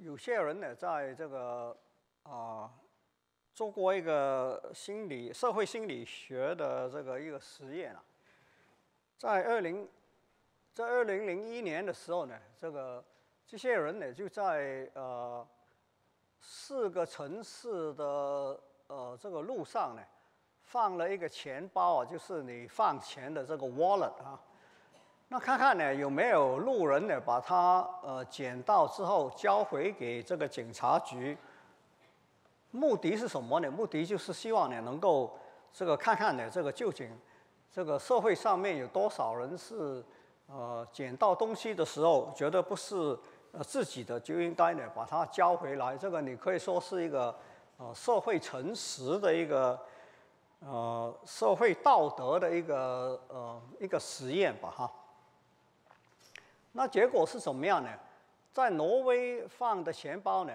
有些人呢，在这个啊做过一个心理社会心理学的这个一个实验啊，在二零在二零零一年的时候呢，这个这些人呢就在呃四个城市的呃这个路上呢放了一个钱包啊，就是你放钱的这个 wallet 啊。那看看呢，有没有路人呢把它呃捡到之后交回给这个警察局？目的是什么呢？目的就是希望呢能够这个看看呢这个究竟这个社会上面有多少人是呃捡到东西的时候觉得不是呃自己的就应该呢把它交回来。这个你可以说是一个呃社会诚实的一个呃社会道德的一个呃一个实验吧哈。那结果是怎么样呢？在挪威放的钱包呢，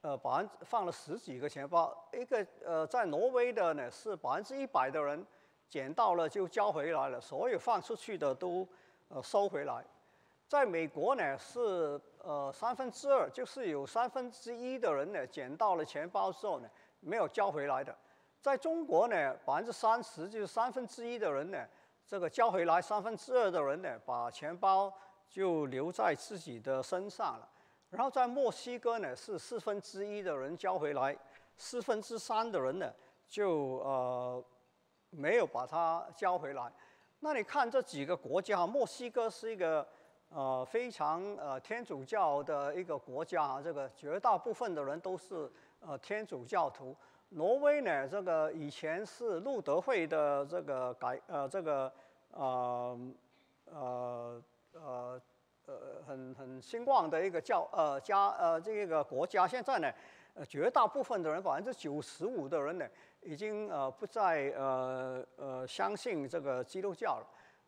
呃，百分放了十几个钱包，一个呃，在挪威的呢是百分之一百的人捡到了就交回来了，所有放出去的都呃收回来。在美国呢是呃三分之二，就是有三分之一的人呢捡到了钱包之后呢没有交回来的。在中国呢百分之三十，就是三分之一的人呢这个交回来，三分之二的人呢把钱包。就留在自己的身上了。然后在墨西哥呢，是四分之一的人交回来，四分之三的人呢就呃没有把它交回来。那你看这几个国家，墨西哥是一个呃非常呃天主教的一个国家啊，这个绝大部分的人都是呃天主教徒。挪威呢，这个以前是路德会的这个改呃这个呃呃。呃呃呃，很很兴旺的一个教呃家呃这个国家，现在呢，呃绝大部分的人百分之九十五的人呢，已经呃不再呃呃相信这个基督教了。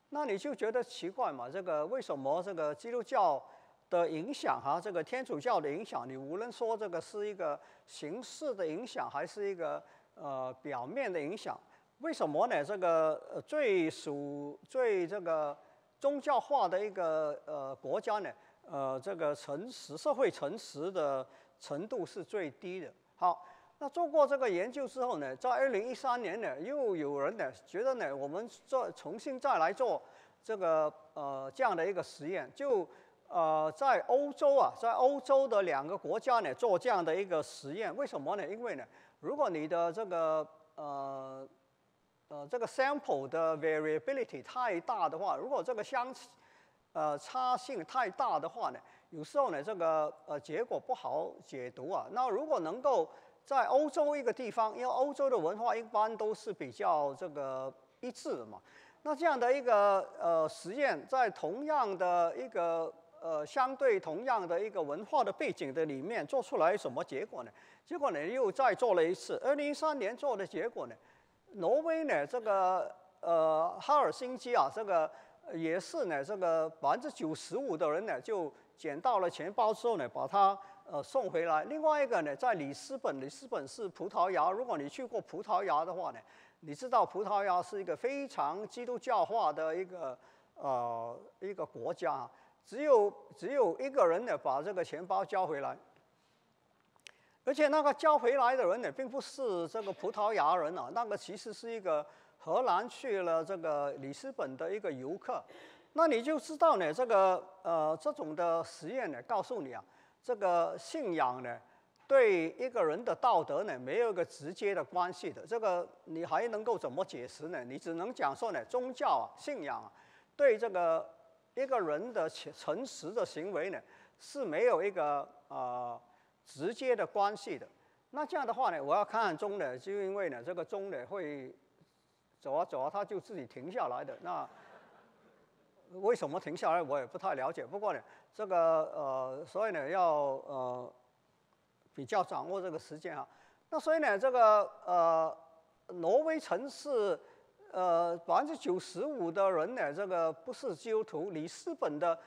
那你就觉得奇怪嘛？这个为什么这个基督教的影响哈，这个天主教的影响，你无论说这个是一个形式的影响，还是一个呃表面的影响，为什么呢？这个呃最属最这个。宗教化的一个呃国家呢，呃，这个诚实社会诚实的程度是最低的。好，那做过这个研究之后呢，在二零一三年呢，又有人呢觉得呢，我们做重新再来做这个呃这样的一个实验，就呃在欧洲啊，在欧洲的两个国家呢做这样的一个实验。为什么呢？因为呢，如果你的这个呃。呃，这个 sample 的 variability 太大的话，如果这个相呃差性太大的话呢，有时候呢这个呃结果不好解读啊。那如果能够在欧洲一个地方，因为欧洲的文化一般都是比较这个一致的嘛，那这样的一个呃实验，在同样的一个呃相对同样的一个文化的背景的里面做出来什么结果呢？结果呢又再做了一次，二零一三年做的结果呢？挪威呢，这个呃哈尔辛基啊，这个也是呢，这个百分之九十五的人呢就捡到了钱包之后呢，把它呃送回来。另外一个呢，在里斯本，里斯本是葡萄牙。如果你去过葡萄牙的话呢，你知道葡萄牙是一个非常基督教化的一个呃一个国家，只有只有一个人呢把这个钱包交回来。而且那个交回来的人呢，并不是这个葡萄牙人啊，那个其实是一个荷兰去了这个里斯本的一个游客。那你就知道呢，这个呃这种的实验呢，告诉你啊，这个信仰呢，对一个人的道德呢，没有一个直接的关系的。这个你还能够怎么解释呢？你只能讲说呢，宗教啊，信仰啊，对这个一个人的诚实的行为呢，是没有一个啊。直接的关系的，那这样的话呢，我要看看钟呢，就因为呢，这个钟呢会走啊走啊，它就自己停下来的。那为什么停下来，我也不太了解。不过呢，这个呃，所以呢，要呃比较掌握这个时间啊。那所以呢，这个呃，挪威城市呃百分之九十五的人呢，这个不是基督徒；里斯本的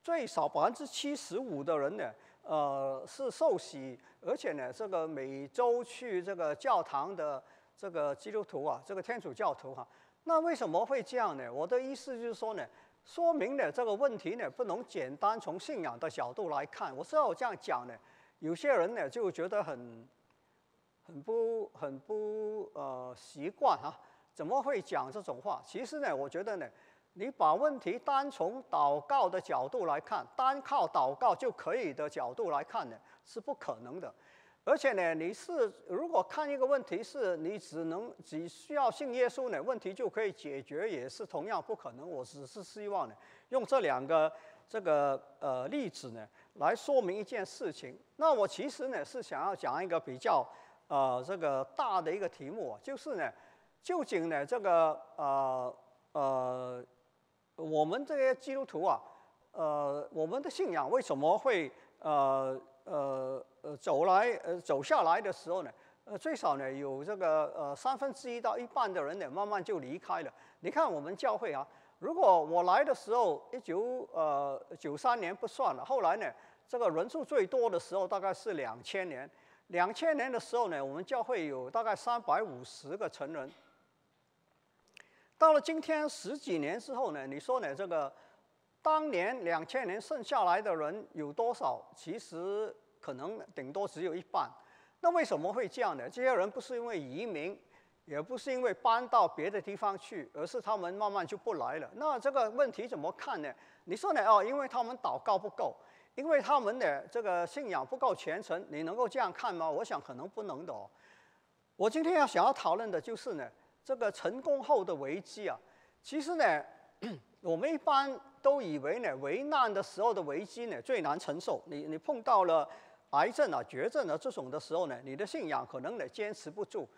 最少百分之七十五的人呢。呃，是受洗，而且呢，这个每周去这个教堂的这个基督徒啊，这个天主教徒哈，那为什么会这样呢？我的意思就是说呢，说明呢这个问题呢不能简单从信仰的角度来看。我知道我这样讲呢，有些人呢就觉得很很不很不呃习惯啊，怎么会讲这种话？其实呢，我觉得呢，你把问题单从祷告的角度来看，单靠祷告就可以的角度来看呢，是不可能的。而且呢，你是如果看一个问题是你只能只需要信耶稣呢，问题就可以解决，也是同样不可能。我只是希望呢，用这两个这个呃例子呢，来说明一件事情。那我其实呢是想要讲一个比较呃这个大的一个题目，就是呢，究竟呢这个呃呃我们这些基督徒啊，呃我们的信仰为什么会呃呃呃，走来呃走下来的时候呢，呃最少呢有这个呃三分之一到一半的人呢慢慢就离开了。你看我们教会啊，如果我来的时候一九呃九三年不算了，后来呢这个人数最多的时候大概是两千年，两千年的时候呢我们教会有大概三百五十个成人。到了今天十几年之后呢，你说呢这个当年两千年剩下来的人有多少？其实。可能顶多只有一半，那为什么会这样呢？这些人不是因为移民，也不是因为搬到别的地方去，而是他们慢慢就不来了。那这个问题怎么看呢？你说呢？哦，因为他们祷告不够，因为他们的这个信仰不够虔诚，你能够这样看吗？我想可能不能的哦。我今天要想要讨论的就是呢，这个成功后的危机啊。其实呢，我们一般都以为呢，危难的时候的危机呢最难承受。你你碰到了。癌症啊、绝症啊这种的时候呢，你的信仰可能呢坚持不住。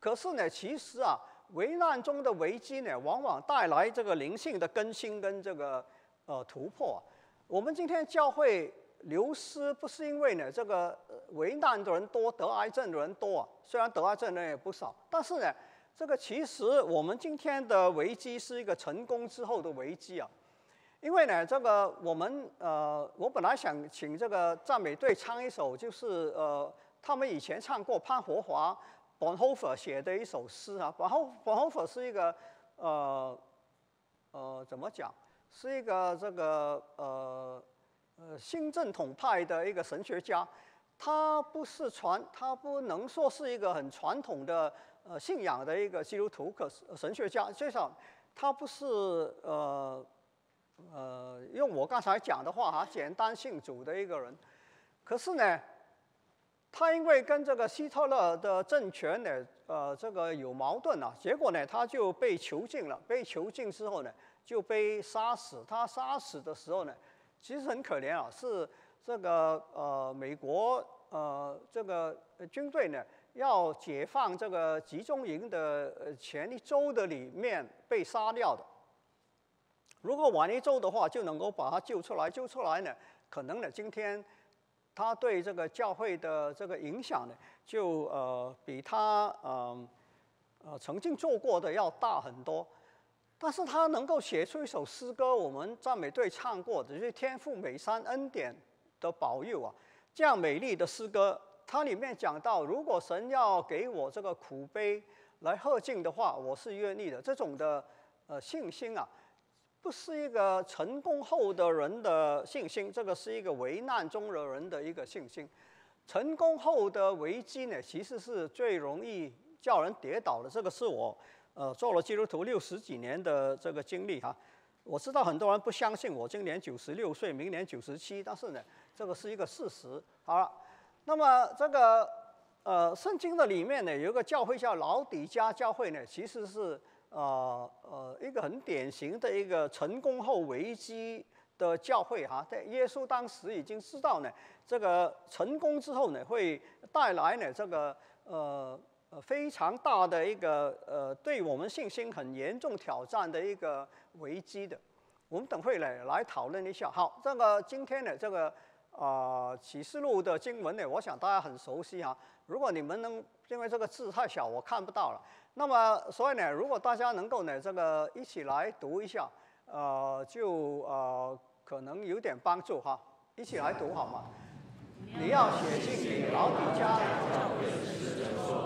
可是呢，其实啊，危难中的危机呢，往往带来这个灵性的更新跟这个呃突破。我们今天教会流失，不是因为呢这个危难的人多、得癌症的人多啊。虽然得癌症的人也不少，但是呢，这个其实我们今天的危机是一个成功之后的危机啊。因为呢，这个我们呃，我本来想请这个赞美队唱一首，就是呃，他们以前唱过潘活华 Bonhoeffer 写的一首诗啊。Bonhoeffer Bonhoeffer 是一个呃呃怎么讲，是一个这个呃呃新正统派的一个神学家。他不是传，他不能说是一个很传统的呃信仰的一个基督徒，可是神学家，至少他不是呃。呃，用我刚才讲的话哈，简单信主的一个人，可是呢，他因为跟这个希特勒的政权呢，呃，这个有矛盾啊，结果呢，他就被囚禁了。被囚禁之后呢，就被杀死。他杀死的时候呢，其实很可怜啊，是这个呃，美国呃，这个军队呢，要解放这个集中营的前一周的里面被杀掉的。如果晚一周的话，就能够把他救出来。救出来呢，可能呢，今天他对这个教会的这个影响呢，就呃比他嗯呃曾经做过的要大很多。但是他能够写出一首诗歌，我们赞美队唱过的，就是天赋美山恩典的保佑啊，这样美丽的诗歌，它里面讲到，如果神要给我这个苦悲来贺敬的话，我是愿意的。这种的呃信心啊。不是一个成功后的人的信心，这个是一个危难中的人的一个信心。成功后的危机呢，其实是最容易叫人跌倒的。这个是我呃做了基督徒六十几年的这个经历哈。我知道很多人不相信我今年九十六岁，明年九十七，但是呢，这个是一个事实。好了，那么这个呃圣经的里面呢，有一个教会叫老底家教会呢，其实是。呃呃，一个很典型的一个成功后危机的教会哈，在耶稣当时已经知道呢，这个成功之后呢，会带来呢这个呃呃非常大的一个呃对我们信心很严重挑战的一个危机的。我们等会呢来讨论一下。好，这个今天的这个啊启示录的经文呢，我想大家很熟悉哈。如果你们能，因为这个字太小，我看不到了。那么，所以呢，如果大家能够呢，这个一起来读一下，呃，就呃可能有点帮助哈。一起来读好吗？你要写信给老底家教会的使者说，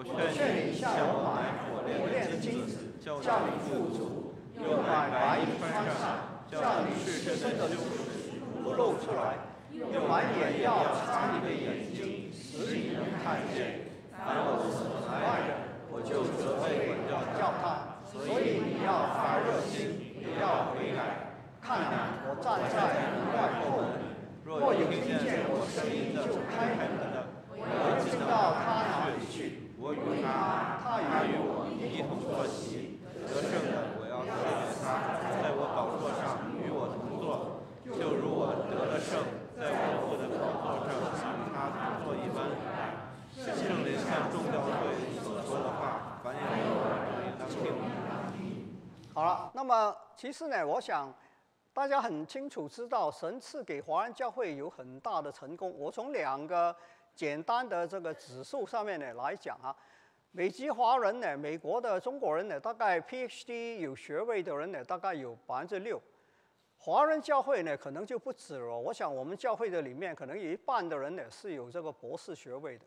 我劝你向我买火炼金子，叫你富足；又买白衣穿上，叫你赤身的羞耻不露出来；又买眼药擦你的眼睛，使你能看见。凡我所爱的，我就责备叫他。所以你要发热心，也要悔改。看啊，我站在门外叩门，若有听见我声音就开门的，我要进到他那里去。我与他，他与我一同坐席，得胜的我要赐给他，在我宝座上与我同坐，就如我得了胜，在我父的宝座上与他同坐一般。圣灵向众教会所说的话，凡有耳的应当听。好了，那么其实呢，我想大家很清楚知道，神赐给华人教会有很大的成功。我从两个简单的这个指数上面呢来讲啊，美籍华人呢，美国的中国人呢，大概 PhD 有学位的人呢，大概有百分之六。华人教会呢，可能就不止了。我想我们教会的里面，可能有一半的人呢是有这个博士学位的。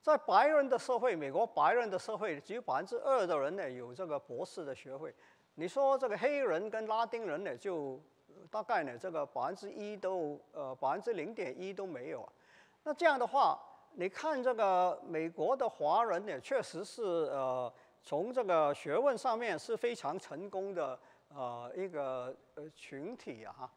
在白人的社会，美国白人的社会，只有百分之二的人呢有这个博士的学位。你说这个黑人跟拉丁人呢，就大概呢这个百分之一都呃百分之零点一都没有啊。那这样的话，你看这个美国的华人呢，确实是呃从这个学问上面是非常成功的呃一个呃群体啊。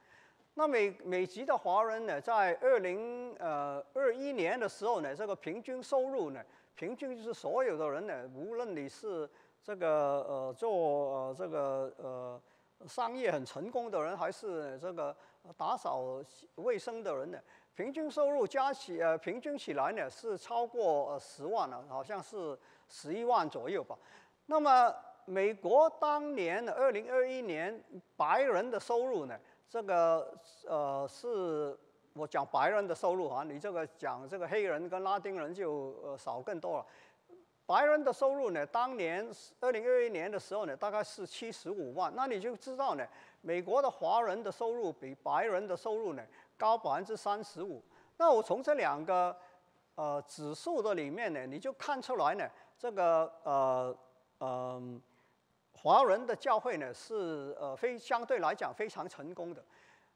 那美美籍的华人呢，在二零呃二一年的时候呢，这个平均收入呢，平均就是所有的人呢，无论你是这个呃做呃这个呃商业很成功的人，还是这个打扫卫生的人呢，平均收入加起呃平均起来呢是超过十万了，好像是十一万左右吧。那么美国当年的二零二一年白人的收入呢？这个呃是我讲白人的收入啊，你这个讲这个黑人跟拉丁人就呃少更多了。白人的收入呢，当年二零二一年的时候呢，大概是七十五万，那你就知道呢，美国的华人的收入比白人的收入呢高百分之三十五。那我从这两个呃指数的里面呢，你就看出来呢，这个呃嗯。华人的教会呢是呃非相对来讲非常成功的，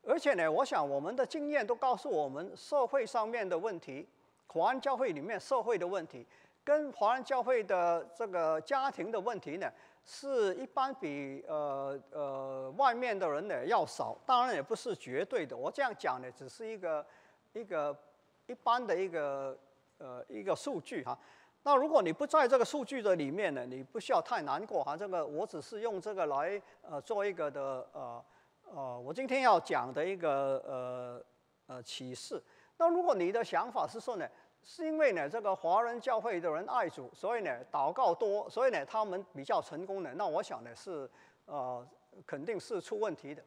而且呢，我想我们的经验都告诉我们，社会上面的问题，华人教会里面社会的问题，跟华人教会的这个家庭的问题呢，是一般比呃呃外面的人呢要少，当然也不是绝对的。我这样讲呢，只是一个一个一般的一个呃一个数据哈。那如果你不在这个数据的里面呢，你不需要太难过哈。这个我只是用这个来呃做一个的呃呃，我今天要讲的一个呃呃启示。那如果你的想法是说呢，是因为呢这个华人教会的人爱主，所以呢祷告多，所以呢他们比较成功的，那我想呢是呃肯定是出问题的。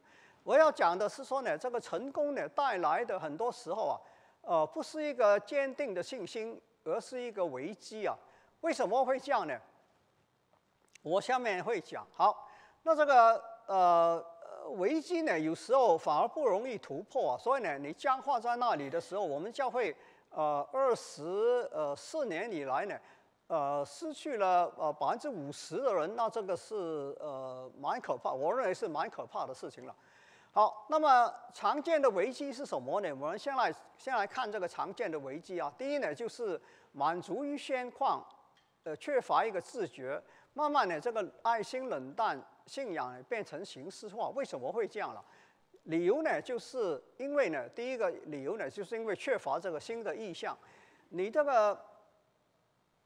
我要讲的是说呢，这个成功呢带来的很多时候啊，呃不是一个坚定的信心。而是一个危机啊？为什么会这样呢？我下面会讲。好，那这个呃危机呢，有时候反而不容易突破啊。所以呢，你僵化在那里的时候，我们教会呃二十呃四年以来呢，呃失去了呃百分之五十的人，那这个是呃蛮可怕，我认为是蛮可怕的事情了。好，那么常见的危机是什么呢？我们先来先来看这个常见的危机啊。第一呢，就是满足于现况，呃，缺乏一个自觉，慢慢的这个爱心冷淡，信仰变成形式化。为什么会这样了？理由呢，就是因为呢，第一个理由呢，就是因为缺乏这个新的意向。你这个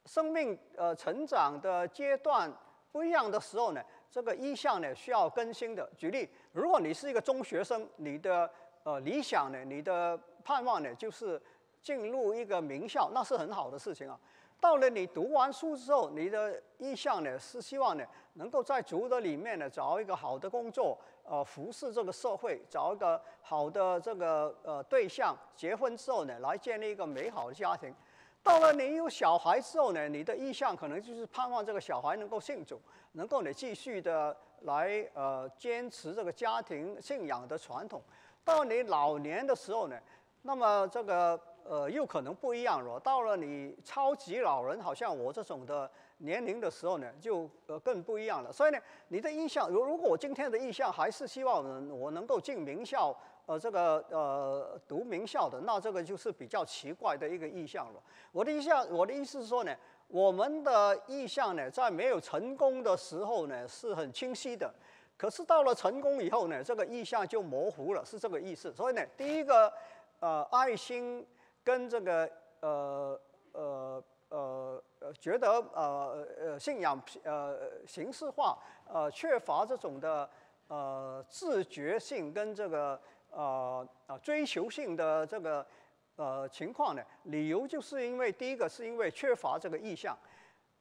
生命呃成长的阶段不一样的时候呢？这个意向呢需要更新的。举例，如果你是一个中学生，你的呃理想呢，你的盼望呢就是进入一个名校，那是很好的事情啊。到了你读完书之后，你的意向呢是希望呢能够在族的里面呢找一个好的工作，呃服侍这个社会，找一个好的这个呃对象，结婚之后呢，来建立一个美好的家庭。到了你有小孩之后呢，你的意向可能就是盼望这个小孩能够信主，能够你继续的来呃坚持这个家庭信仰的传统。到你老年的时候呢，那么这个呃又可能不一样了。到了你超级老人，好像我这种的年龄的时候呢，就呃更不一样了。所以呢，你的意向，如如果我今天的意向还是希望我能够进名校。呃，这个呃读名校的，那这个就是比较奇怪的一个意向了。我的意向，我的意思是说呢，我们的意向呢，在没有成功的时候呢，是很清晰的。可是到了成功以后呢，这个意向就模糊了，是这个意思。所以呢，第一个呃爱心跟这个呃呃呃呃觉得呃呃信仰呃形式化呃缺乏这种的呃自觉性跟这个。呃啊，追求性的这个呃情况呢，理由就是因为第一个是因为缺乏这个意向，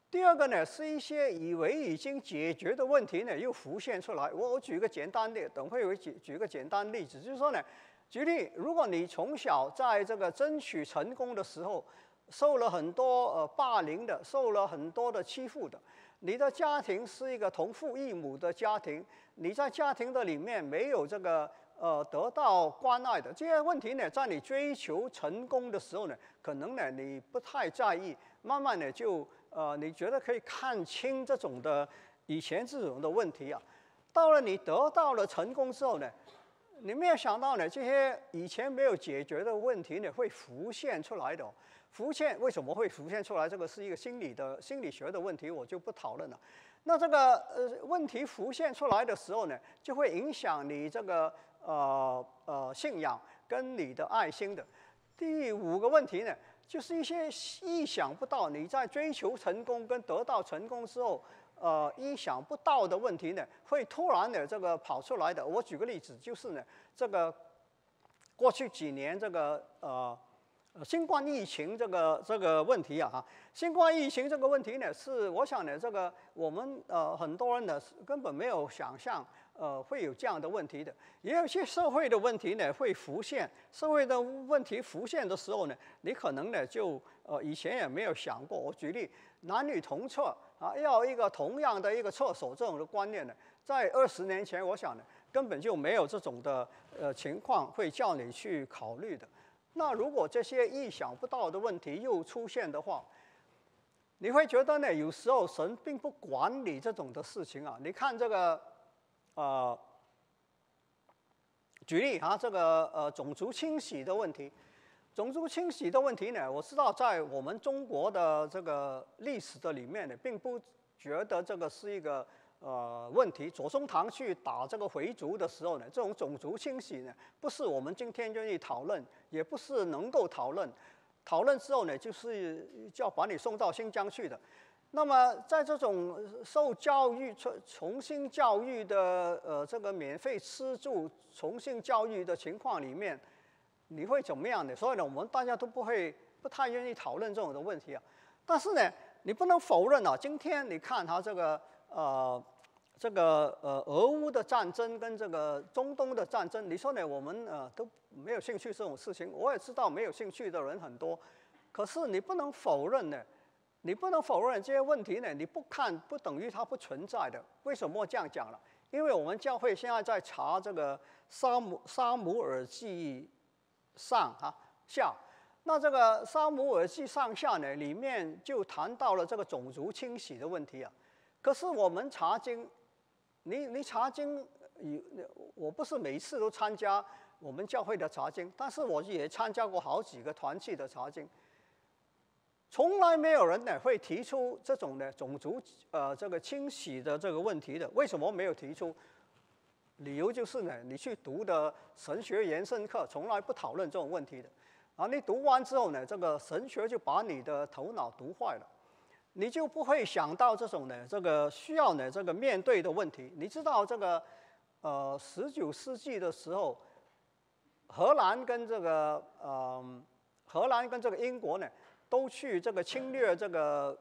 第二个呢是一些以为已经解决的问题呢又浮现出来。我我举个简单的，等会我举举个简单例子，就是说呢，举例，如果你从小在这个争取成功的时候受了很多呃霸凌的，受了很多的欺负的，你的家庭是一个同父异母的家庭，你在家庭的里面没有这个。呃，得到关爱的这些问题呢，在你追求成功的时候呢，可能呢你不太在意，慢慢的就呃，你觉得可以看清这种的以前这种的问题啊。到了你得到了成功之后呢，你没有想到呢，这些以前没有解决的问题呢，会浮现出来的。浮现为什么会浮现出来？这个是一个心理的心理学的问题，我就不讨论了。那这个呃问题浮现出来的时候呢，就会影响你这个。呃呃，信仰跟你的爱心的第五个问题呢，就是一些意想不到你在追求成功跟得到成功之后，呃，意想不到的问题呢，会突然的这个跑出来的。我举个例子，就是呢，这个过去几年这个呃。新冠疫情这个这个问题啊，新冠疫情这个问题呢，是我想呢，这个我们呃很多人呢根本没有想象，呃会有这样的问题的。也有些社会的问题呢会浮现，社会的问题浮现的时候呢，你可能呢就呃以前也没有想过。我举例，男女同厕啊，要一个同样的一个厕所这种的观念呢，在二十年前，我想呢根本就没有这种的呃情况会叫你去考虑的。那如果这些意想不到的问题又出现的话，你会觉得呢？有时候神并不管理这种的事情啊。你看这个，呃，举例哈，这个呃种族清洗的问题，种族清洗的问题呢，我知道在我们中国的这个历史的里面呢，并不觉得这个是一个。呃，问题，左宗棠去打这个回族的时候呢，这种种族清洗呢，不是我们今天愿意讨论，也不是能够讨论。讨论之后呢，就是就要把你送到新疆去的。那么，在这种受教育、重重新教育的呃这个免费吃住、重新教育的情况里面，你会怎么样的？所以呢，我们大家都不会不太愿意讨论这种的问题啊。但是呢，你不能否认啊，今天你看他这个呃。这个呃，俄乌的战争跟这个中东的战争，你说呢？我们呃都没有兴趣这种事情。我也知道没有兴趣的人很多，可是你不能否认呢，你不能否认这些问题呢。你不看不等于它不存在的。为什么这样讲了？因为我们教会现在在查这个沙姆沙姆尔记上哈下，那这个沙姆尔记上下呢，里面就谈到了这个种族清洗的问题啊。可是我们查经。你你查经有我不是每次都参加我们教会的查经，但是我也参加过好几个团契的查经，从来没有人呢会提出这种的种族呃这个清洗的这个问题的。为什么没有提出？理由就是呢，你去读的神学延伸课从来不讨论这种问题的，啊，你读完之后呢，这个神学就把你的头脑读坏了。你就不会想到这种呢，这个需要呢，这个面对的问题。你知道这个，呃，十九世纪的时候，荷兰跟这个，呃，荷兰跟这个英国呢，都去这个侵略这个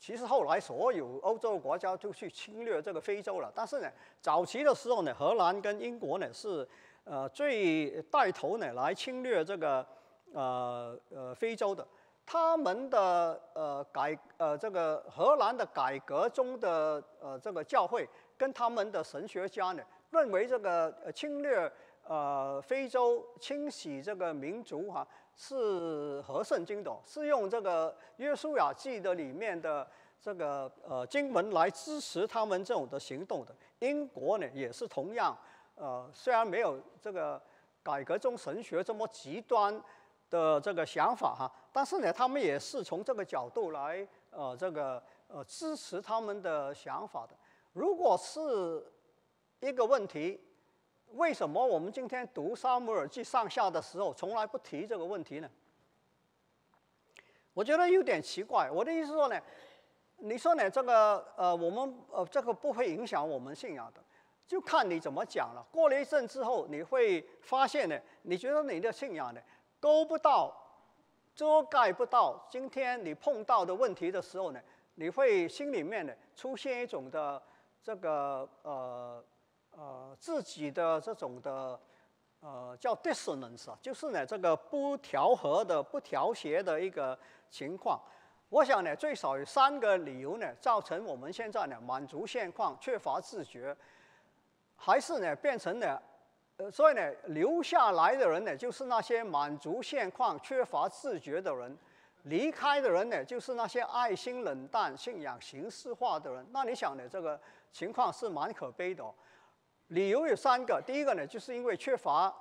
其实后来所有欧洲国家都去侵略这个非洲了。但是呢，早期的时候呢，荷兰跟英国呢是呃最带头呢来侵略这个呃呃非洲的。他们的呃改呃这个荷兰的改革中的呃这个教会跟他们的神学家呢认为这个侵略呃非洲清洗这个民族哈是合圣经的，是用这个约书亚记的里面的这个呃经文来支持他们这种的行动的。英国呢也是同样呃虽然没有这个改革中神学这么极端。的这个想法哈，但是呢，他们也是从这个角度来呃这个呃支持他们的想法的。如果是一个问题，为什么我们今天读《沙姆尔记》上下的时候从来不提这个问题呢？我觉得有点奇怪。我的意思说呢，你说呢这个呃我们呃这个不会影响我们信仰的，就看你怎么讲了。过了一阵之后，你会发现呢，你觉得你的信仰呢？勾不到，遮盖不到。今天你碰到的问题的时候呢，你会心里面呢出现一种的这个呃呃自己的这种的呃叫 dissonance 啊，就是呢这个不调和的、不调谐的一个情况。我想呢，最少有三个理由呢，造成我们现在呢满足现况、缺乏自觉，还是呢变成了。呃，所以呢，留下来的人呢，就是那些满足现况、缺乏自觉的人；离开的人呢，就是那些爱心冷淡、信仰形式化的人。那你想呢，这个情况是蛮可悲的。理由有三个：第一个呢，就是因为缺乏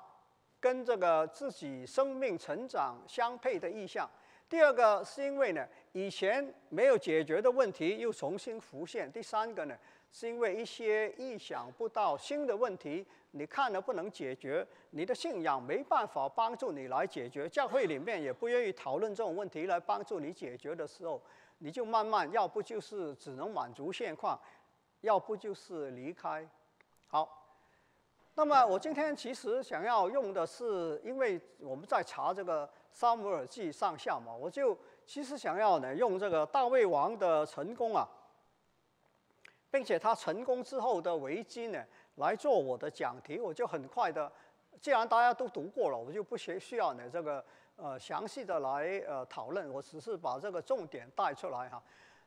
跟这个自己生命成长相配的意向；第二个是因为呢，以前没有解决的问题又重新浮现；第三个呢，是因为一些意想不到新的问题。你看了不能解决，你的信仰没办法帮助你来解决，教会里面也不愿意讨论这种问题来帮助你解决的时候，你就慢慢要不就是只能满足现况，要不就是离开。好，那么我今天其实想要用的是，因为我们在查这个《沙姆尔记上下》嘛，我就其实想要呢用这个大卫王的成功啊，并且他成功之后的危机呢。来做我的讲题，我就很快的。既然大家都读过了，我就不需需要呢这个呃详细的来呃讨论。我只是把这个重点带出来哈。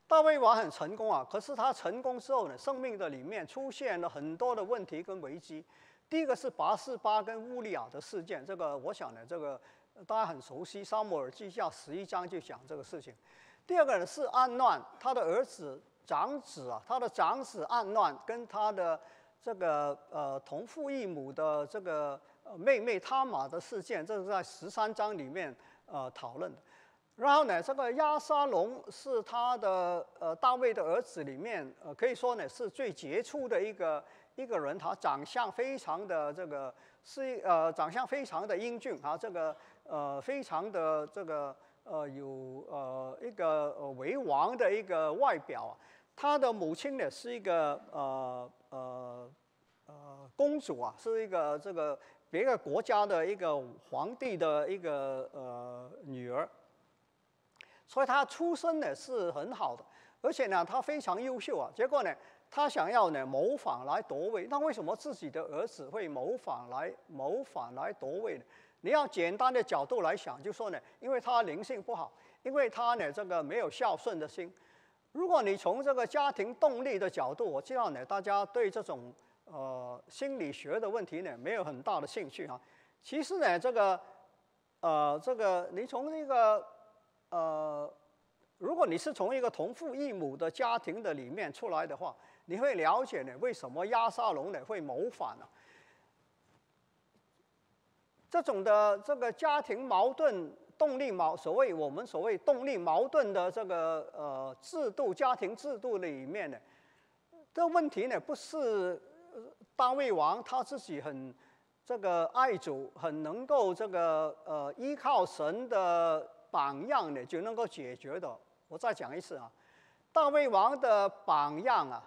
大卫王很成功啊，可是他成功之后呢，生命的里面出现了很多的问题跟危机。第一个是拔示巴跟乌利亚的事件，这个我想呢，这个大家很熟悉，《沙漠耳记下》十一章就讲这个事情。第二个呢是暗乱，他的儿子长子啊，他的长子暗乱跟他的。这个呃同父异母的这个妹妹他玛的事件，这是在十三章里面呃讨论的。然后呢，这个亚沙龙是他的呃大卫的儿子里面呃可以说呢是最杰出的一个一个人，他长相非常的这个是呃长相非常的英俊啊，这个呃非常的这个呃有呃一个为王的一个外表。他的母亲呢是一个呃呃呃公主啊，是一个这个别个国家的一个皇帝的一个呃女儿，所以他出身呢是很好的，而且呢他非常优秀啊。结果呢他想要呢谋反来夺位，那为什么自己的儿子会谋反来谋反来夺位呢？你要简单的角度来想，就说呢，因为他灵性不好，因为他呢这个没有孝顺的心。如果你从这个家庭动力的角度，我知道呢，大家对这种呃心理学的问题呢没有很大的兴趣哈。其实呢，这个呃这个你从那个呃，如果你是从一个同父异母的家庭的里面出来的话，你会了解呢为什么亚沙龙呢会谋反呢？这种的这个家庭矛盾。动力矛，所谓我们所谓动力矛盾的这个呃制度，家庭制度里面呢，这问题呢不是大卫王他自己很这个爱主，很能够这个呃依靠神的榜样呢就能够解决的。我再讲一次啊，大卫王的榜样啊，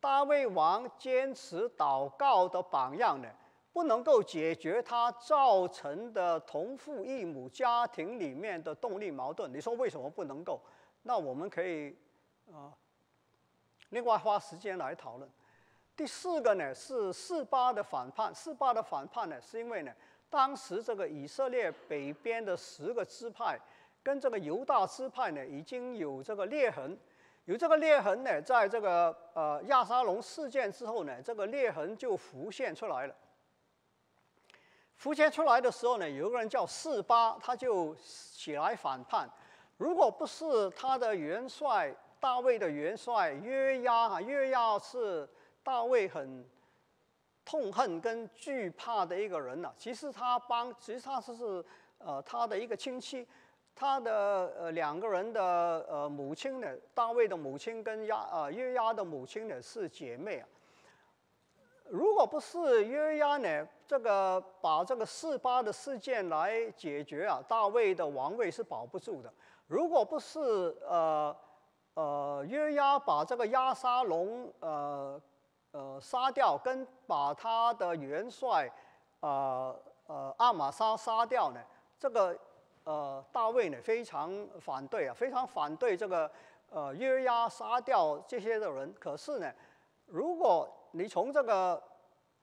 大卫王坚持祷告的榜样呢。不能够解决它造成的同父异母家庭里面的动力矛盾。你说为什么不能够？那我们可以啊，另外花时间来讨论。第四个呢是四八的反叛，四八的反叛呢是因为呢，当时这个以色列北边的十个支派跟这个犹大支派呢已经有这个裂痕，有这个裂痕呢，在这个呃亚沙龙事件之后呢，这个裂痕就浮现出来了。浮现出来的时候呢，有个人叫四八，他就起来反叛。如果不是他的元帅大卫的元帅约押哈，约押是大卫很痛恨跟惧怕的一个人呐。其实他帮，其实他是是呃他的一个亲戚，他的呃两个人的呃母亲呢，大卫的母亲跟押呃约押的母亲呢是姐妹啊。如果不是约押呢，这个把这个四八的事件来解决啊，大卫的王位是保不住的。如果不是呃呃约押把这个押沙龙呃呃杀掉，跟把他的元帅呃呃阿玛莎杀掉呢，这个呃大卫呢非常反对啊，非常反对这个呃约押杀掉这些的人。可是呢，如果你从这个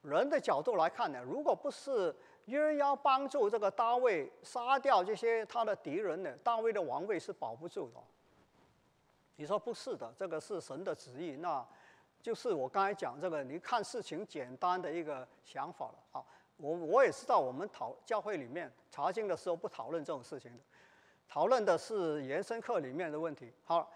人的角度来看呢，如果不是约押帮助这个大卫杀掉这些他的敌人呢，大卫的王位是保不住的。你说不是的，这个是神的旨意，那就是我刚才讲这个，你看事情简单的一个想法了。好，我我也知道，我们讨教会里面查经的时候不讨论这种事情的，讨论的是延伸课里面的问题。好，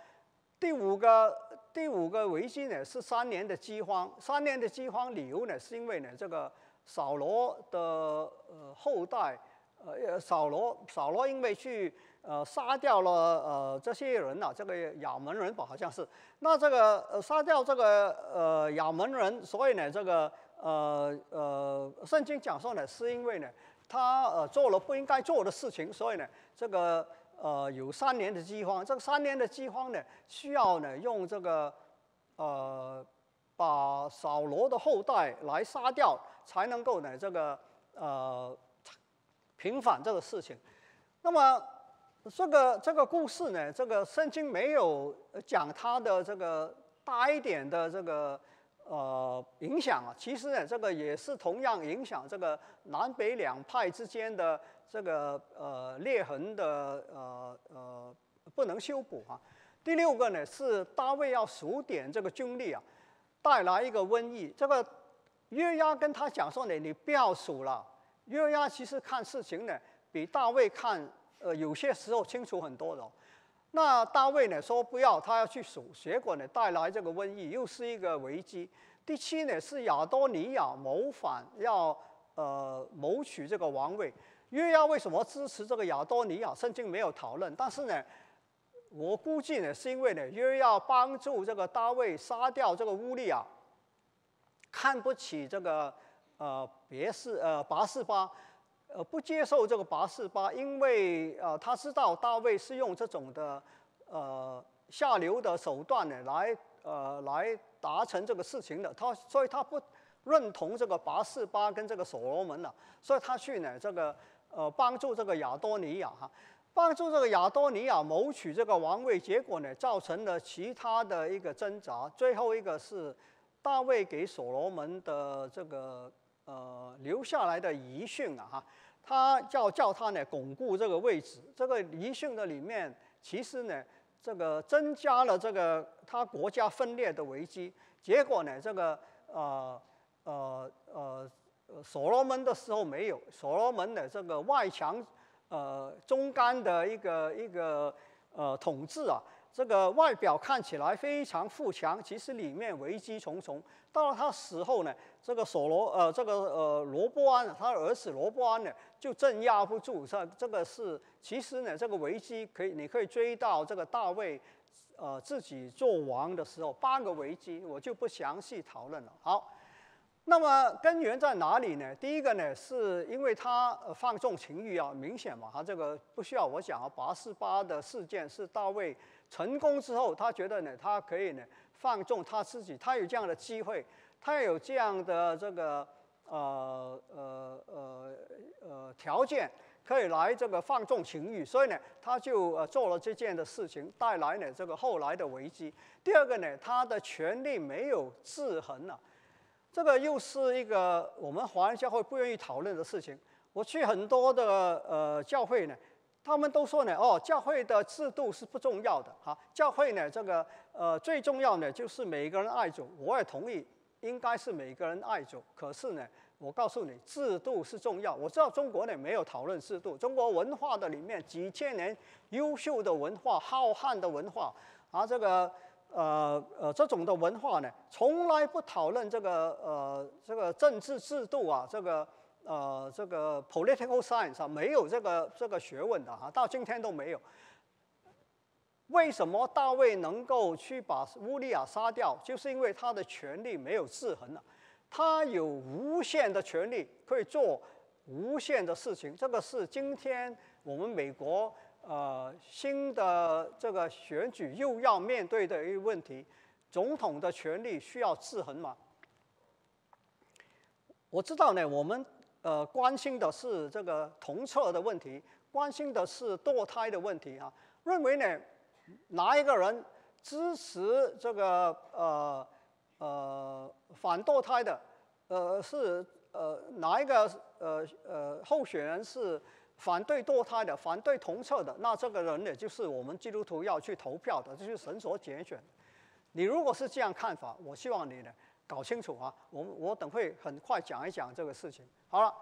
第五个第五个危机呢是三年的饥荒，三年的饥荒理由呢是因为呢这个。扫罗的呃后代，呃扫罗扫罗因为去呃杀掉了呃这些人呐，这个亚门人吧好像是，那这个呃杀掉这个呃亚门人，所以呢这个呃呃圣经讲说呢是因为呢他呃做了不应该做的事情，所以呢这个呃有三年的饥荒，这个三年的饥荒呢需要呢用这个呃把扫罗的后代来杀掉。才能够呢，这个呃平反这个事情。那么这个这个故事呢，这个圣经没有讲它的这个大一点的这个呃影响啊。其实呢，这个也是同样影响这个南北两派之间的这个呃裂痕的呃呃不能修补啊。第六个呢是大卫要数点这个军力啊，带来一个瘟疫这个。约押跟他讲说呢，你不要数了。约押其实看事情呢，比大卫看，呃，有些时候清楚很多的。那大卫呢说不要，他要去数，结果呢带来这个瘟疫，又是一个危机。第七呢是亚多尼亚谋反，要呃谋取这个王位。约押为什么支持这个亚多尼亚？圣经没有讨论，但是呢，我估计呢是因为呢约押帮助这个大卫杀掉这个乌利亚。看不起这个呃别是呃拔示巴，呃不接受这个拔示巴，因为呃他知道大卫是用这种的呃下流的手段呢来呃来达成这个事情的，他所以他不认同这个拔示巴跟这个所罗门了，所以他去呢这个呃帮助这个亚多尼亚哈，帮助这个亚多尼亚谋取这个王位，结果呢造成了其他的一个挣扎，最后一个是。大卫给所罗门的这个呃留下来的遗训啊，哈，他叫叫他呢巩固这个位置。这个遗训的里面，其实呢，这个增加了这个他国家分裂的危机。结果呢，这个呃呃呃所罗门的时候没有，所罗门的这个外强呃中干的一个一个呃统治啊。这个外表看起来非常富强，其实里面危机重重。到了他死后呢，这个所罗呃，这个呃罗伯安，他儿子罗伯安呢就镇压不住。这这个是其实呢，这个危机可以你可以追到这个大卫，呃自己做王的时候八个危机，我就不详细讨论了。好，那么根源在哪里呢？第一个呢，是因为他放纵情欲啊，明显嘛，他这个不需要我讲啊，八四八的事件是大卫。成功之后，他觉得呢，他可以呢放纵他自己，他有这样的机会，他有这样的这个呃呃呃呃条件，可以来这个放纵情欲，所以呢，他就呃做了这件的事情，带来呢这个后来的危机。第二个呢，他的权力没有制衡了，这个又是一个我们华人教会不愿意讨论的事情。我去很多的呃教会呢，他们都说呢，哦，教会的制度是不重要的哈，教会呢这个呃最重要呢就是每个人爱主，我也同意，应该是每个人爱主，可是呢。我告诉你，制度是重要。我知道中国呢没有讨论制度，中国文化的里面几千年优秀的文化、浩瀚的文化啊，这个呃呃这种的文化呢，从来不讨论这个呃这个政治制度啊，这个呃这个 political science 啊，没有这个这个学问的啊，到今天都没有。为什么大卫能够去把乌利亚杀掉？就是因为他的权力没有制衡了。他有无限的权利，可以做无限的事情。这个是今天我们美国呃新的这个选举又要面对的一个问题：总统的权力需要制衡吗？我知道呢，我们呃关心的是这个同策的问题，关心的是堕胎的问题啊。认为呢，哪一个人支持这个呃？呃，反堕胎的，呃，是呃哪一个呃呃候选人是反对堕胎的，反对同策的？那这个人呢，就是我们基督徒要去投票的，这就是神所拣选。你如果是这样看法，我希望你呢搞清楚啊。我我等会很快讲一讲这个事情。好了，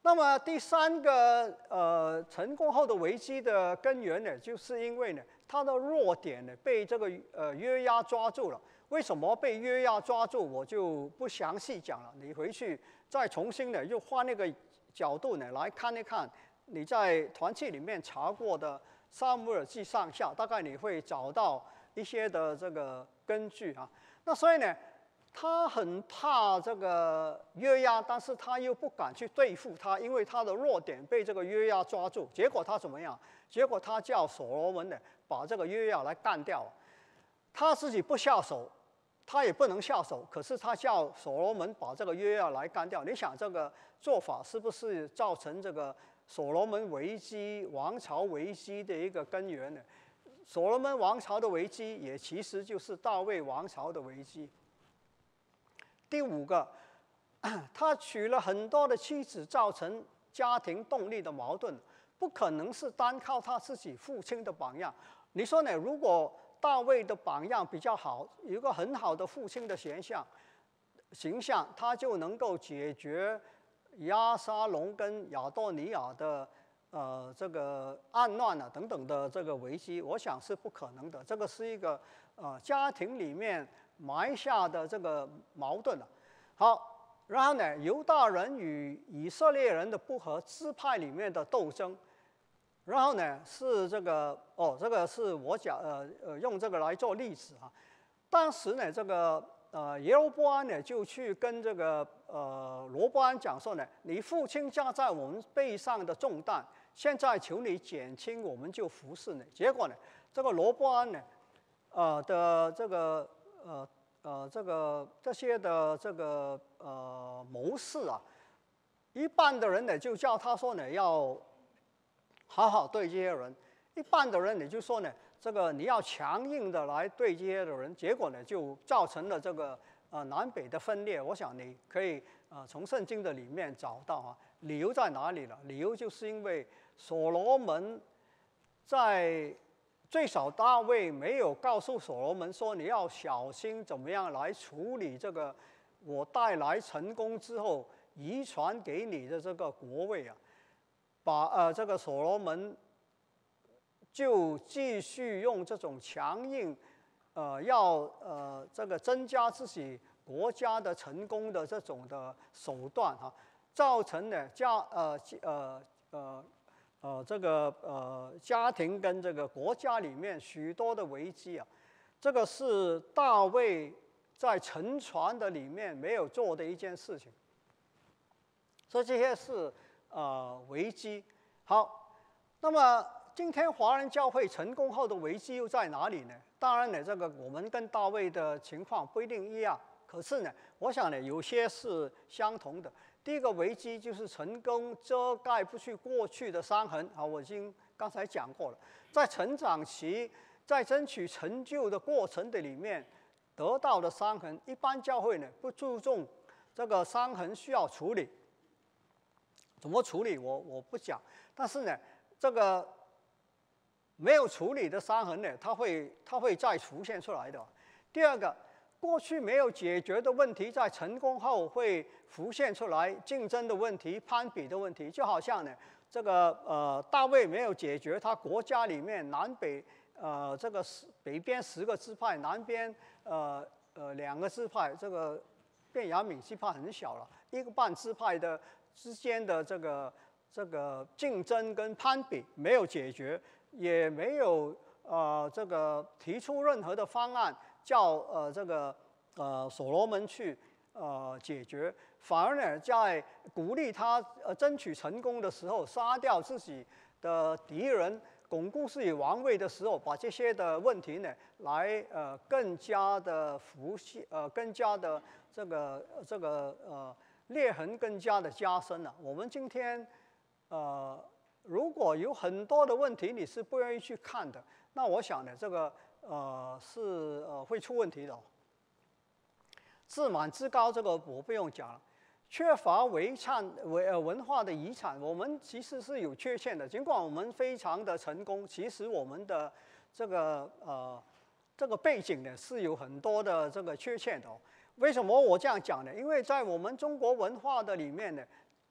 那么第三个呃成功后的危机的根源呢，就是因为呢他的弱点呢被这个呃约押抓住了。为什么被约押抓住？我就不详细讲了。你回去再重新的又换那个角度呢来看一看，你在团契里面查过的《萨姆尔记上下》，大概你会找到一些的这个根据啊。那所以呢，他很怕这个约押，但是他又不敢去对付他，因为他的弱点被这个约押抓住。结果他怎么样？结果他叫所罗门的把这个约押来干掉，他自己不下手。他也不能下手，可是他叫所罗门把这个约押来干掉。你想这个做法是不是造成这个所罗门危机、王朝危机的一个根源呢？所罗门王朝的危机也其实就是大卫王朝的危机。第五个，他娶了很多的妻子，造成家庭动力的矛盾，不可能是单靠他自己父亲的榜样。你说呢？如果大卫的榜样比较好，有一个很好的父亲的形象，形象他就能够解决亚沙龙跟亚多尼亚的呃这个暗乱啊等等的这个危机，我想是不可能的。这个是一个呃家庭里面埋下的这个矛盾了。好，然后呢，犹大人与以色列人的不和，支派里面的斗争。然后呢，是这个哦，这个是我讲呃呃用这个来做例子啊。当时呢，这个呃耶罗波安呢就去跟这个呃罗波安讲说呢，你父亲加在我们背上的重担，现在求你减轻，我们就服侍你。结果呢，这个罗波安呢，呃的这个呃呃这个这些的这个呃谋士啊，一半的人呢就叫他说呢要。好好对这些人，一半的人你就说呢，这个你要强硬的来对这些的人，结果呢就造成了这个呃南北的分裂。我想你可以呃从圣经的里面找到啊，理由在哪里了？理由就是因为所罗门在最少大卫没有告诉所罗门说你要小心怎么样来处理这个我带来成功之后遗传给你的这个国位啊。把呃这个所罗门就继续用这种强硬，呃要呃这个增加自己国家的成功的这种的手段哈，造成呢家呃呃呃呃这个呃家庭跟这个国家里面许多的危机啊，这个是大卫在沉船的里面没有做的一件事情，所以这些是。呃，危机好，那么今天华人教会成功后的危机又在哪里呢？当然呢，这个我们跟大卫的情况不一定一样，可是呢，我想呢，有些是相同的。第一个危机就是成功遮盖不去过去的伤痕啊，我已经刚才讲过了，在成长期，在争取成就的过程的里面得到的伤痕，一般教会呢不注重这个伤痕需要处理，怎么处理我我不讲，但是呢，这个没有处理的伤痕呢，它会它会再浮现出来的。第二个。过去没有解决的问题，在成功后会浮现出来，竞争的问题、攀比的问题，就好像呢，这个呃，大卫没有解决他国家里面南北呃这个十北边十个支派，南边呃呃两个支派，这个便雅悯支派很小了，一个半支派的之间的这个这个竞争跟攀比没有解决，也没有呃这个提出任何的方案。叫呃这个呃所罗门去呃解决，反而呢在鼓励他呃争取成功的时候，杀掉自己的敌人，巩固自己王位的时候，把这些的问题呢来呃更加的浮现呃更加的这个这个呃裂痕更加的加深了。我们今天呃如果有很多的问题你是不愿意去看的，那我想呢这个。呃，是呃会出问题的。自满自高这个我不用讲了，缺乏遗产文呃文化的遗产，我们其实是有缺陷的。尽管我们非常的成功，其实我们的这个呃这个背景呢是有很多的这个缺陷的。为什么我这样讲呢？因为在我们中国文化的里面呢，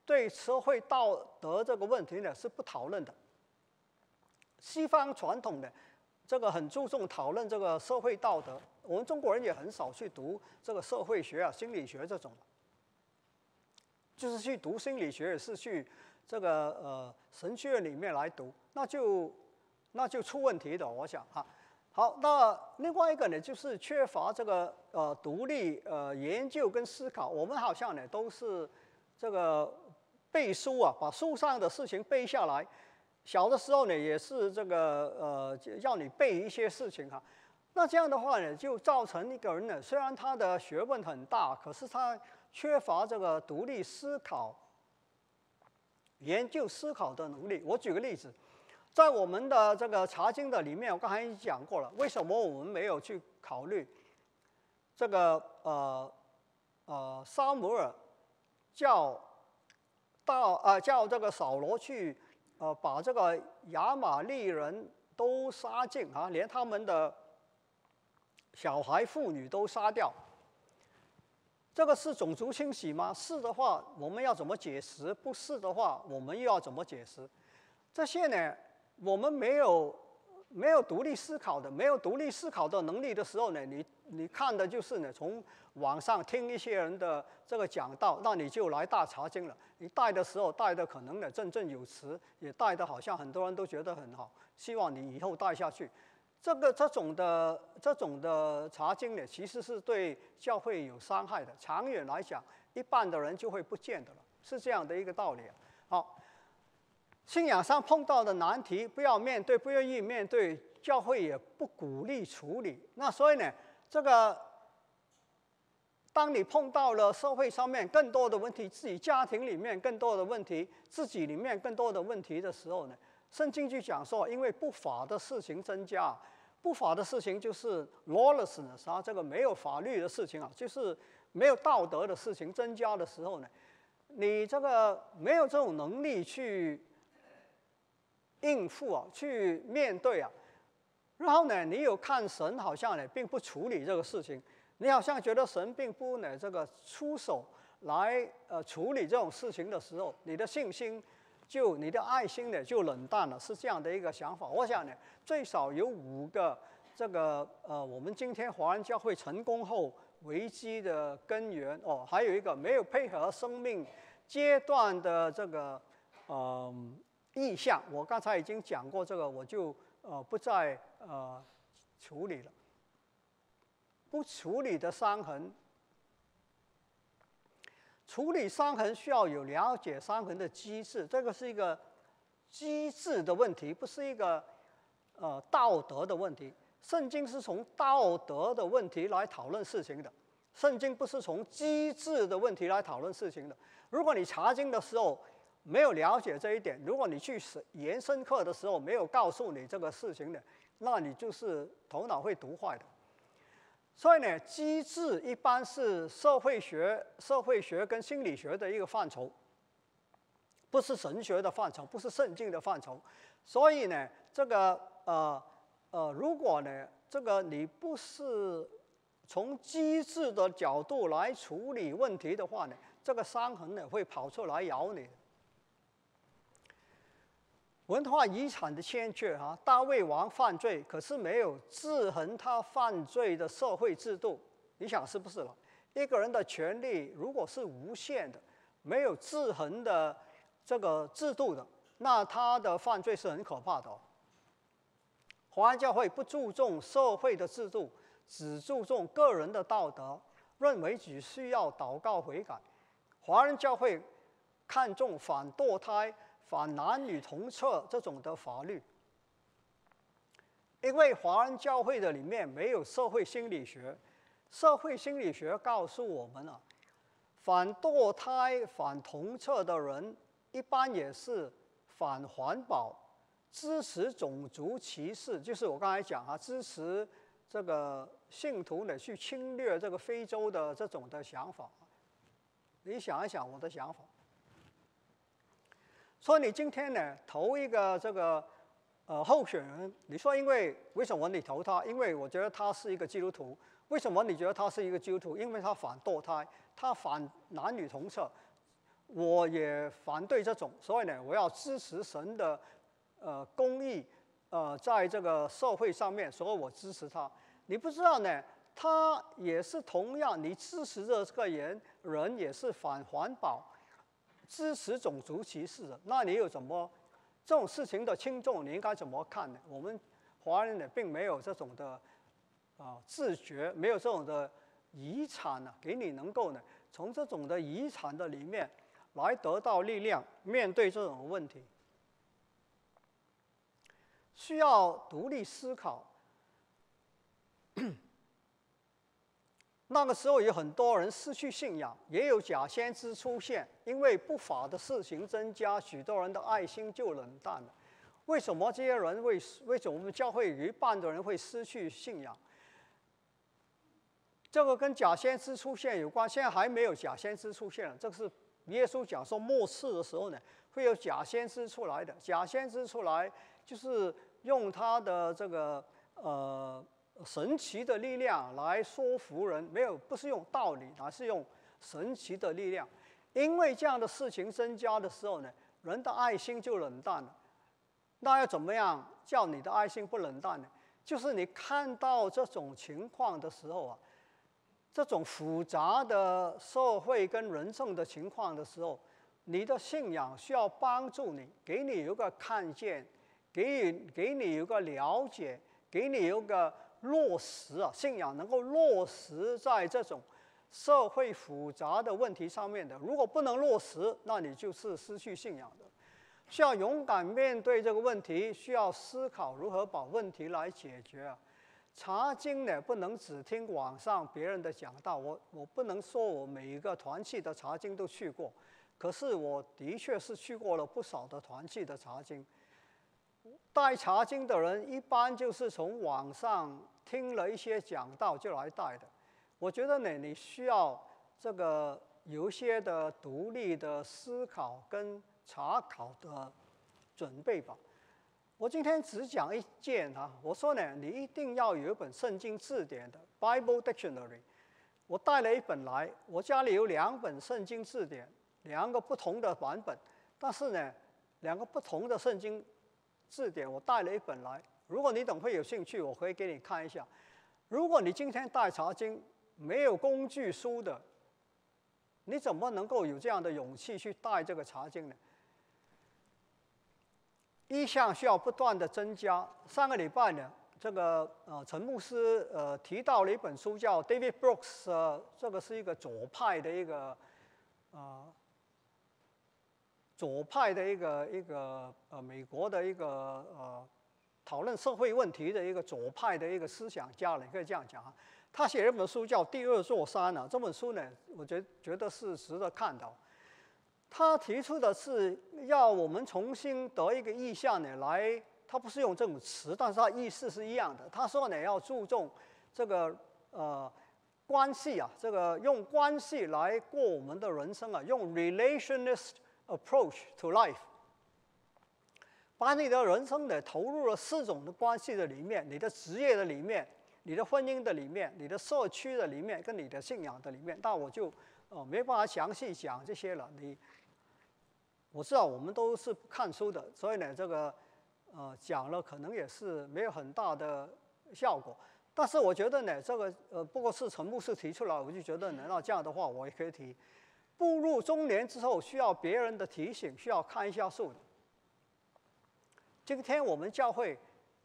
对社会道德这个问题呢是不讨论的。西方传统的。这个很注重讨论这个社会道德，我们中国人也很少去读这个社会学啊、心理学这种，就是去读心理学是去这个呃神学院里面来读，那就那就出问题的，我想哈。好，那另外一个呢，就是缺乏这个呃独立呃研究跟思考，我们好像呢都是这个背书啊，把书上的事情背下来。小的时候呢，也是这个呃，要你背一些事情哈。那这样的话呢，就造成一个人呢，虽然他的学问很大，可是他缺乏这个独立思考、研究思考的能力。我举个例子，在我们的这个查经的里面，我刚才已经讲过了，为什么我们没有去考虑这个呃呃，沙摩尔叫到呃叫这个扫罗去。呃，把这个亚玛利人都杀尽啊，连他们的小孩妇女都杀掉。这个是种族清洗吗？是的话，我们要怎么解释？不是的话，我们又要怎么解释？这些呢，我们没有没有独立思考的，没有独立思考的能力的时候呢，你你看的就是呢，从网上听一些人的这个讲道，那你就来大查经了。你带的时候带的可能呢振振有词，也带的好像很多人都觉得很好，希望你以后带下去。这个这种的这种的查经呢，其实是对教会有伤害的。长远来讲，一半的人就会不见的了，是这样的一个道理。好，信仰上碰到的难题，不要面对，不愿意面对，教会也不鼓励处理。那所以呢，这个。当你碰到了社会上面更多的问题，自己家庭里面更多的问题，自己里面更多的问题的时候呢，圣经就讲说，因为不法的事情增加，不法的事情就是 lawlessness 啊，这个没有法律的事情啊，就是没有道德的事情增加的时候呢，你这个没有这种能力去应付啊，去面对啊，然后呢，你有看神好像呢并不处理这个事情。你好像觉得神并不呢这个出手来呃处理这种事情的时候，你的信心就你的爱心呢就冷淡了，是这样的一个想法。我想呢，最少有五个这个呃，我们今天华人教会成功后危机的根源哦，还有一个没有配合生命阶段的这个呃意向。我刚才已经讲过这个，我就呃不再呃处理了。不处理的伤痕，处理伤痕需要有了解伤痕的机制，这个是一个机制的问题，不是一个呃道德的问题。圣经是从道德的问题来讨论事情的，圣经不是从机制的问题来讨论事情的。如果你查经的时候没有了解这一点，如果你去延伸课的时候没有告诉你这个事情的，那你就是头脑会读坏的。所以呢，机制一般是社会学、社会学跟心理学的一个范畴，不是神学的范畴，不是圣经的范畴。所以呢，这个呃呃，如果呢，这个你不是从机制的角度来处理问题的话呢，这个伤痕呢会跑出来咬你。文化遗产的欠缺哈，大卫王犯罪，可是没有制衡他犯罪的社会制度，你想是不是了？一个人的权利如果是无限的，没有制衡的这个制度的，那他的犯罪是很可怕的。华人教会不注重社会的制度，只注重个人的道德，认为只需要祷告悔改。华人教会看重反堕胎。反男女同厕这种的法律，因为华人教会的里面没有社会心理学，社会心理学告诉我们啊，反堕胎、反同厕的人一般也是反环保、支持种族歧视，就是我刚才讲啊，支持这个信徒呢去侵略这个非洲的这种的想法。你想一想我的想法。说你今天呢投一个这个呃候选人，你说因为为什么你投他？因为我觉得他是一个基督徒。为什么你觉得他是一个基督徒？因为他反堕胎，他反男女同厕，我也反对这种。所以呢，我要支持神的呃公义呃在这个社会上面，所以我支持他。你不知道呢，他也是同样，你支持的这个人人也是反环保。支持种族歧视的，那你有怎么这种事情的轻重，你应该怎么看呢？我们华人呢，并没有这种的啊自觉，没有这种的遗产呢，给你能够呢，从这种的遗产的里面来得到力量，面对这种问题，需要独立思考。那个时候有很多人失去信仰，也有假先知出现，因为不法的事情增加，许多人的爱心就冷淡了。为什么这些人为为什么我们教会一半的人会失去信仰？这个跟假先知出现有关。现在还没有假先知出现了，这个是耶稣讲说末世的时候呢，会有假先知出来的。假先知出来就是用他的这个呃。神奇的力量来说服人，没有不是用道理，而是用神奇的力量。因为这样的事情增加的时候呢，人的爱心就冷淡了。那要怎么样叫你的爱心不冷淡呢？就是你看到这种情况的时候啊，这种复杂的社会跟人生的情况的时候，你的信仰需要帮助你，给你有个看见，给予给你有个了解，给你有个。落实啊，信仰能够落实在这种社会复杂的问题上面的。如果不能落实，那你就是失去信仰的。需要勇敢面对这个问题，需要思考如何把问题来解决啊。查经呢，不能只听网上别人的讲道。我我不能说我每一个团契的查经都去过，可是我的确是去过了不少的团契的查经。带查经的人一般就是从网上听了一些讲道就来带的。我觉得呢，你需要这个有一些的独立的思考跟查考的准备吧。我今天只讲一件啊，我说呢，你一定要有一本圣经字典的 Bible Dictionary。我带了一本来，我家里有两本圣经字典，两个不同的版本，但是呢，两个不同的圣经。字典我带了一本来，如果你等会有兴趣，我可以给你看一下。如果你今天带茶经没有工具书的，你怎么能够有这样的勇气去带这个茶经呢？一项需要不断的增加。上个礼拜呢，这个呃陈牧师呃提到了一本书叫 David Brooks，这个是一个左派的一个啊。左派的一个一个呃，美国的一个呃，讨论社会问题的一个左派的一个思想家了，可以这样讲啊。他写了一本书叫《第二座山》啊，这本书呢，我觉觉得是值得看的。他提出的是要我们重新得一个意象呢，来，他不是用这种词，但是他意思是一样的。他说呢，要注重这个呃关系啊，这个用关系来过我们的人生啊，用 relationist approach to life，把你的人生呢投入了四种的关系的里面，你的职业的里面，你的婚姻的里面，你的社区的里面，跟你的信仰的里面。但我就呃没办法详细讲这些了，你。我知道我们都是看书的，所以呢，这个呃讲了可能也是没有很大的效果。但是我觉得呢，这个呃不过是陈牧师提出来，我就觉得呢，那这样的话我也可以提。步入中年之后，需要别人的提醒，需要看一下书。今天我们教会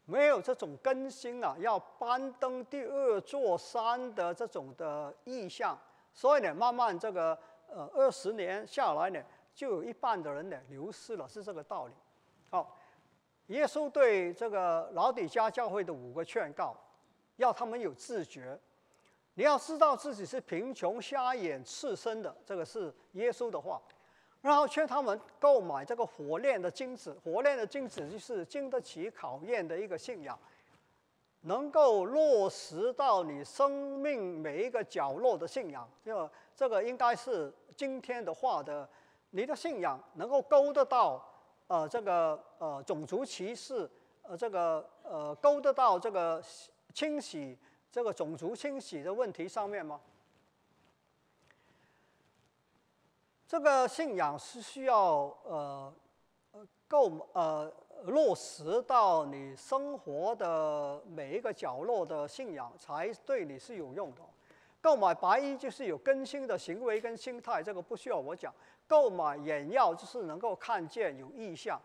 没有这种更新啊，要搬登第二座山的这种的意向，所以呢，慢慢这个呃二十年下来呢。就有一半的人呢流失了，是这个道理。好，耶稣对这个老底家教会的五个劝告，要他们有自觉。你要知道自己是贫穷、瞎眼、赤身的，这个是耶稣的话。然后劝他们购买这个火炼的金子，火炼的金子就是经得起考验的一个信仰，能够落实到你生命每一个角落的信仰。就这个应该是今天的话的。你的信仰能够勾得到，呃，这个呃种族歧视，呃，这个呃勾得到这个清洗这个种族清洗的问题上面吗？这个信仰是需要呃呃够呃落实到你生活的每一个角落的信仰，才对你是有用的。购买白衣就是有更新的行为跟心态，这个不需要我讲。购买眼药就是能够看见有异象，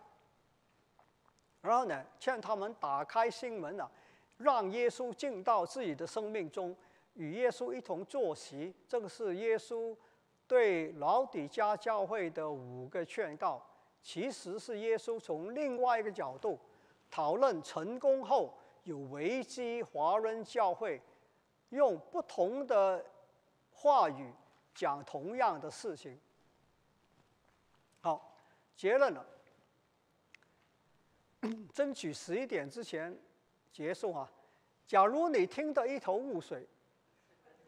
然后呢，劝他们打开心门啊，让耶稣进到自己的生命中，与耶稣一同坐席。这个是耶稣对老底家教会的五个劝告，其实是耶稣从另外一个角度讨论成功后有危机华人教会，用不同的话语讲同样的事情。好，结论了。争取十一点之前结束啊！假如你听得一头雾水，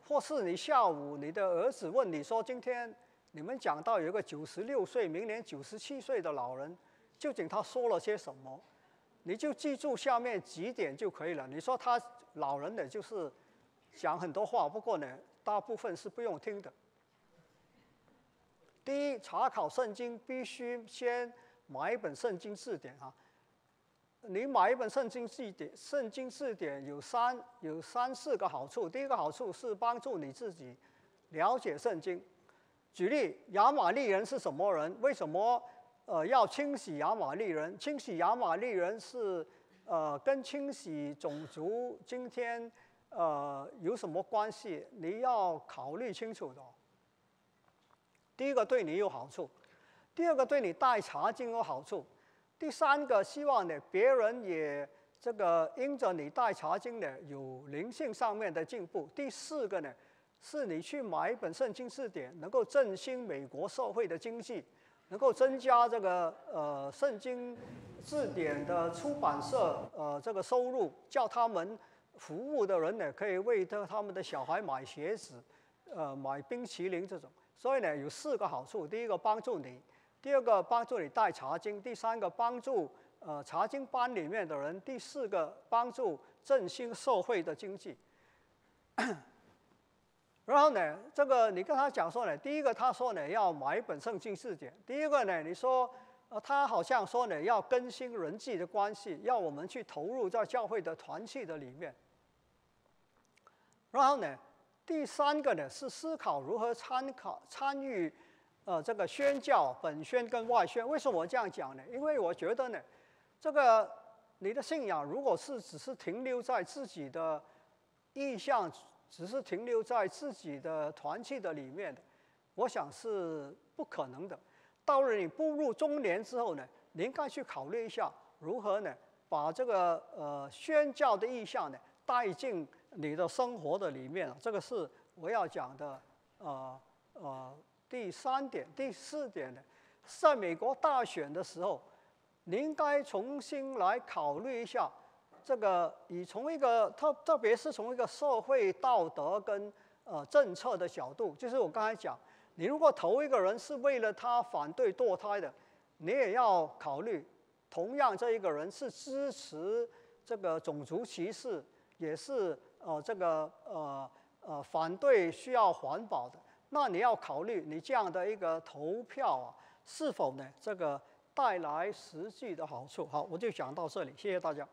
或是你下午你的儿子问你说：“今天你们讲到有一个九十六岁、明年九十七岁的老人，究竟他说了些什么？”你就记住下面几点就可以了。你说他老人呢，就是讲很多话，不过呢，大部分是不用听的。第一，查考圣经必须先买一本圣经字典啊。你买一本圣经字典，圣经字典有三有三四个好处。第一个好处是帮助你自己了解圣经。举例，亚玛利人是什么人？为什么呃要清洗亚玛利人？清洗亚玛利人是呃跟清洗种族今天呃有什么关系？你要考虑清楚的。第一个对你有好处，第二个对你带茶经有好处，第三个希望呢别人也这个因着你带茶经呢有灵性上面的进步。第四个呢是你去买一本圣经字典，能够振兴美国社会的经济，能够增加这个呃圣经字典的出版社呃这个收入，叫他们服务的人呢可以为他他们的小孩买鞋子，呃买冰淇淋这种。所以呢，有四个好处：第一个帮助你，第二个帮助你带茶经，第三个帮助呃茶经班里面的人，第四个帮助振兴社会的经济。然后呢，这个你跟他讲说呢，第一个他说呢要买一本圣经字典，第一个呢你说呃他好像说呢要更新人际的关系，要我们去投入在教会的团契的里面。然后呢？第三个呢是思考如何参考参与，呃，这个宣教本宣跟外宣。为什么我这样讲呢？因为我觉得呢，这个你的信仰如果是只是停留在自己的意向，只是停留在自己的团契的里面的，我想是不可能的。到了你步入中年之后呢，你应该去考虑一下如何呢，把这个呃宣教的意向呢带进。你的生活的里面，这个是我要讲的，呃呃，第三点、第四点呢，在美国大选的时候，你应该重新来考虑一下，这个以从一个特特别是从一个社会道德跟呃政策的角度，就是我刚才讲，你如果投一个人是为了他反对堕胎的，你也要考虑，同样这一个人是支持这个种族歧视，也是。呃，这个呃呃反对需要环保的，那你要考虑你这样的一个投票啊，是否呢这个带来实际的好处？好，我就讲到这里，谢谢大家。